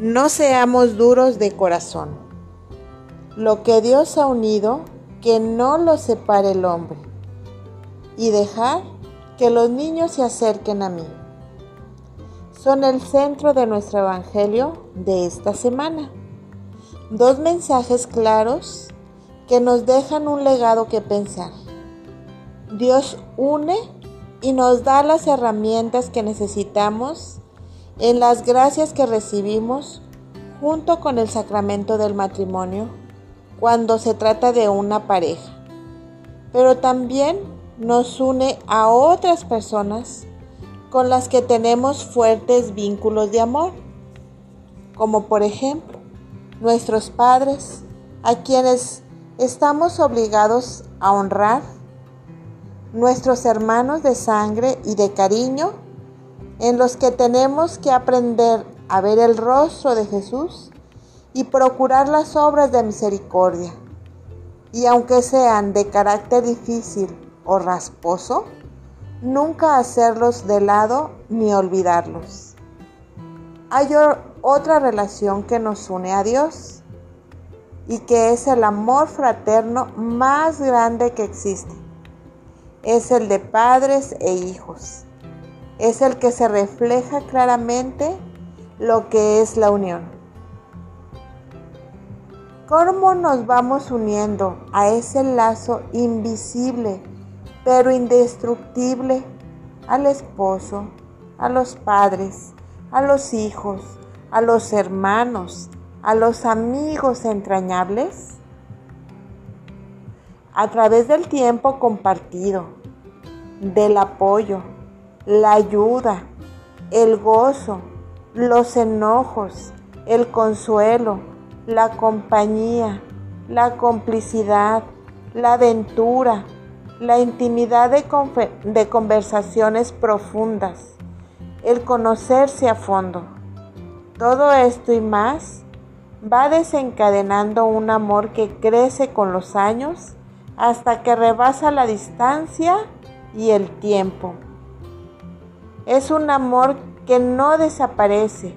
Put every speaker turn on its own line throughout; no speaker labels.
No seamos duros de corazón. Lo que Dios ha unido, que no lo separe el hombre. Y dejar que los niños se acerquen a mí. Son el centro de nuestro Evangelio de esta semana. Dos mensajes claros que nos dejan un legado que pensar. Dios une y nos da las herramientas que necesitamos en las gracias que recibimos junto con el sacramento del matrimonio cuando se trata de una pareja. Pero también nos une a otras personas con las que tenemos fuertes vínculos de amor, como por ejemplo nuestros padres, a quienes estamos obligados a honrar nuestros hermanos de sangre y de cariño, en los que tenemos que aprender a ver el rostro de Jesús y procurar las obras de misericordia. Y aunque sean de carácter difícil o rasposo, nunca hacerlos de lado ni olvidarlos. Hay otra relación que nos une a Dios y que es el amor fraterno más grande que existe es el de padres e hijos. Es el que se refleja claramente lo que es la unión. ¿Cómo nos vamos uniendo a ese lazo invisible pero indestructible al esposo, a los padres, a los hijos, a los hermanos, a los amigos entrañables? a través del tiempo compartido, del apoyo, la ayuda, el gozo, los enojos, el consuelo, la compañía, la complicidad, la aventura, la intimidad de, conversaciones profundas, el conocerse a fondo. Todo esto y más va desencadenando un amor que crece con los años hasta que rebasa la distancia y el tiempo. Es un amor que no desaparece,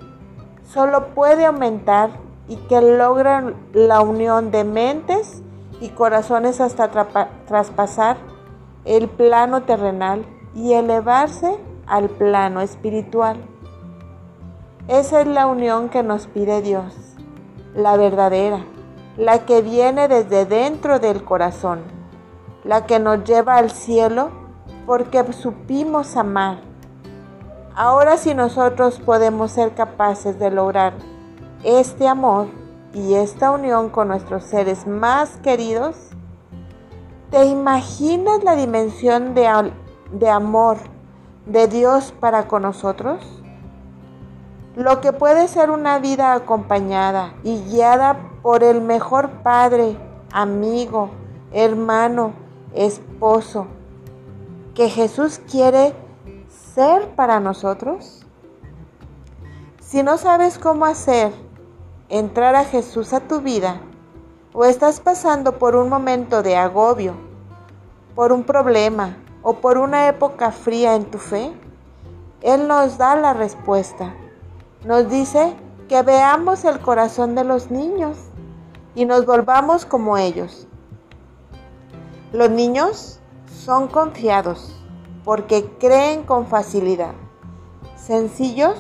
solo puede aumentar y que logra la unión de mentes y corazones hasta traspasar el plano terrenal y elevarse al plano espiritual. Esa es la unión que nos pide Dios, la verdadera, la que viene desde dentro del corazón, la que nos lleva al cielo porque supimos amar. Ahora si nosotros podemos ser capaces de lograr este amor y esta unión con nuestros seres más queridos, ¿te imaginas la dimensión de, de amor de Dios para con nosotros? Lo que puede ser una vida acompañada y guiada por el mejor padre, amigo, hermano, esposo, que Jesús quiere ser para nosotros? Si no sabes cómo hacer entrar a Jesús a tu vida, o estás pasando por un momento de agobio, por un problema o por una época fría en tu fe, Él nos da la respuesta nos dice que veamos el corazón de los niños y nos volvamos como ellos. Los niños son confiados porque creen con facilidad, sencillos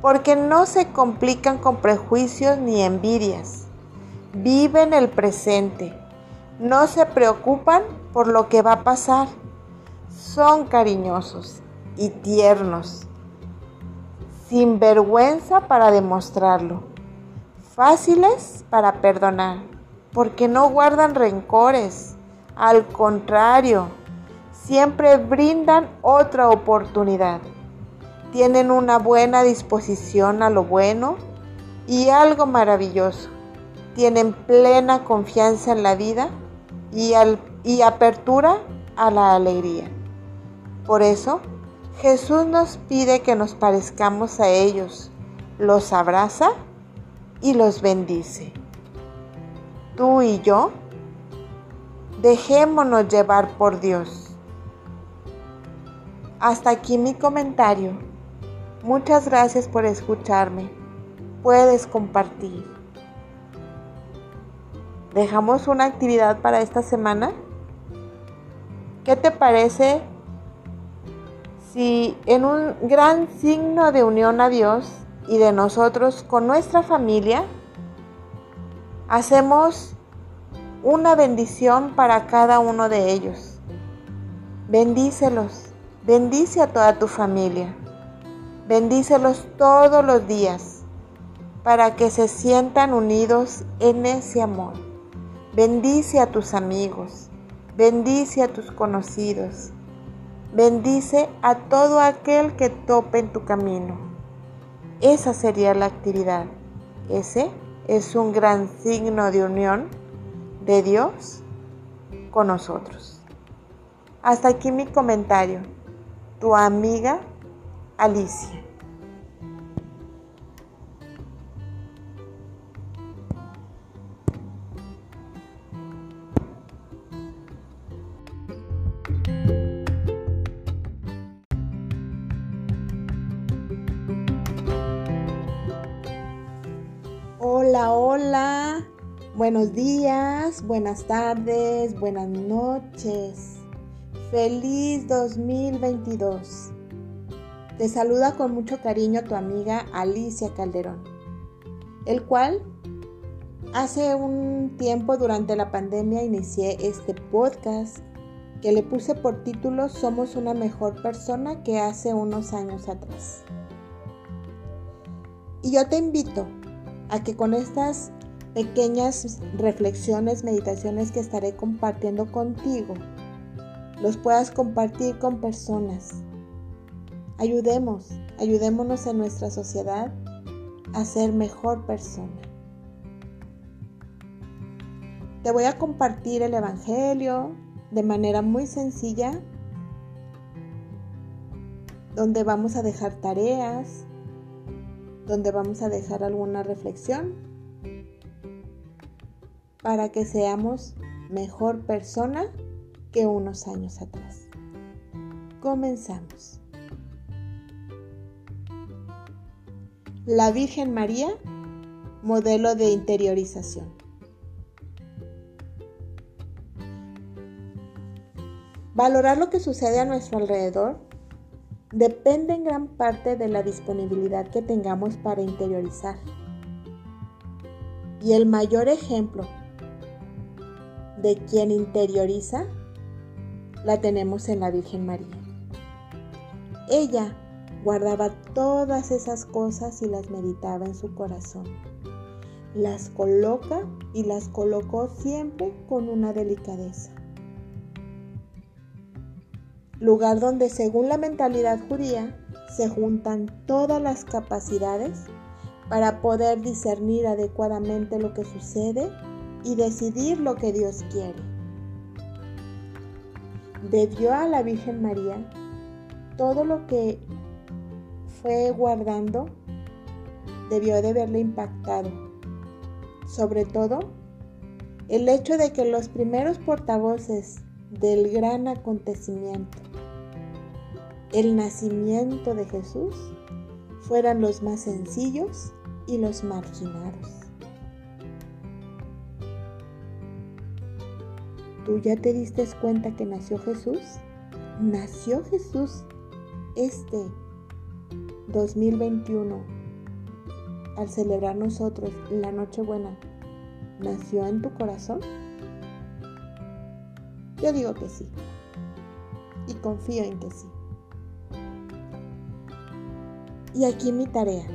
porque no se complican con prejuicios ni envidias, viven el presente, no se preocupan por lo que va a pasar, son cariñosos y tiernos. Sin vergüenza para demostrarlo, fáciles para perdonar, porque no guardan rencores, al contrario, siempre brindan otra oportunidad. Tienen una buena disposición a lo bueno y algo maravilloso. Tienen plena confianza en la vida y, apertura a la alegría. Por eso, Jesús nos pide que nos parezcamos a ellos, los abraza y los bendice. Tú y yo, dejémonos llevar por Dios. Hasta aquí mi comentario. Muchas gracias por escucharme. puedes compartir. ¿Dejamos una actividad para esta semana? ¿Qué te parece si en un gran signo de unión a Dios y de nosotros con nuestra familia, hacemos una bendición para cada uno de ellos? Bendícelos, bendice a toda tu familia, bendícelos todos los días para que se sientan unidos en ese amor. Bendice a tus amigos, bendice a tus conocidos, bendice a todo aquel que tope en tu camino. Esa sería la actividad. Ese es un gran signo de unión de Dios con nosotros. Hasta aquí mi comentario. Tu amiga Alicia. Hola, hola. Buenos días, buenas tardes, buenas noches. Feliz 2022. Te saluda con mucho cariño tu amiga Alicia Calderón, el cual hace un tiempo durante la pandemia inicié este podcast que le puse por título Somos una mejor persona que hace unos años atrás. Y yo te invito a que con estas pequeñas reflexiones, meditaciones que estaré compartiendo contigo, los puedas compartir con personas. Ayudemos, ayudémonos en nuestra sociedad a ser mejor persona. Te voy a compartir el Evangelio de manera muy sencilla, donde vamos a dejar tareas, donde vamos a dejar alguna reflexión para que seamos mejor persona que unos años atrás. Comenzamos. La Virgen María, modelo de interiorización. Valorar lo que sucede a nuestro alrededor depende en gran parte de la disponibilidad que tengamos para interiorizar. Y el mayor ejemplo de quien interioriza la tenemos en la Virgen María. Ella guardaba todas esas cosas y las meditaba en su corazón. Las coloca y las colocó siempre con una delicadeza lugar donde según la mentalidad judía se juntan todas las capacidades para poder discernir adecuadamente lo que sucede y decidir lo que Dios quiere. Debió a la Virgen María todo lo que fue guardando, debió de haberle impactado. Sobre todo, el hecho de que los primeros portavoces del gran acontecimiento el nacimiento de Jesús fueran los más sencillos y los marginados. ¿Tú ya te diste cuenta que nació Jesús? Nació Jesús este 2021 al celebrar nosotros la Nochebuena. ¿Nació en tu corazón? Yo digo que sí. Y confío en que sí. Y aquí mi tarea,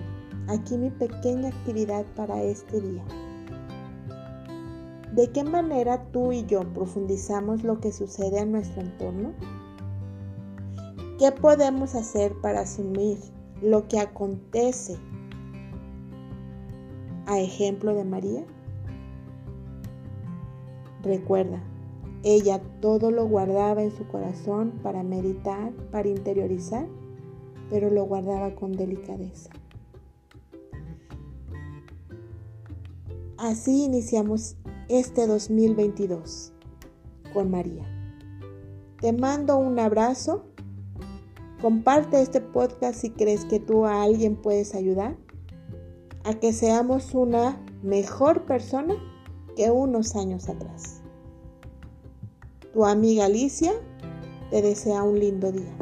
aquí mi pequeña actividad para este día. ¿De qué manera tú y yo profundizamos lo que sucede en nuestro entorno? ¿Qué podemos hacer para asumir lo que acontece a ejemplo de María? Recuerda, ella todo lo guardaba en su corazón para meditar, para interiorizar pero lo guardaba con delicadeza. Así iniciamos este 2022 con María. Te mando un abrazo. Comparte este podcast si crees que tú a alguien puedes ayudar. a que seamos una mejor persona que unos años atrás. Tu amiga Alicia te desea un lindo día.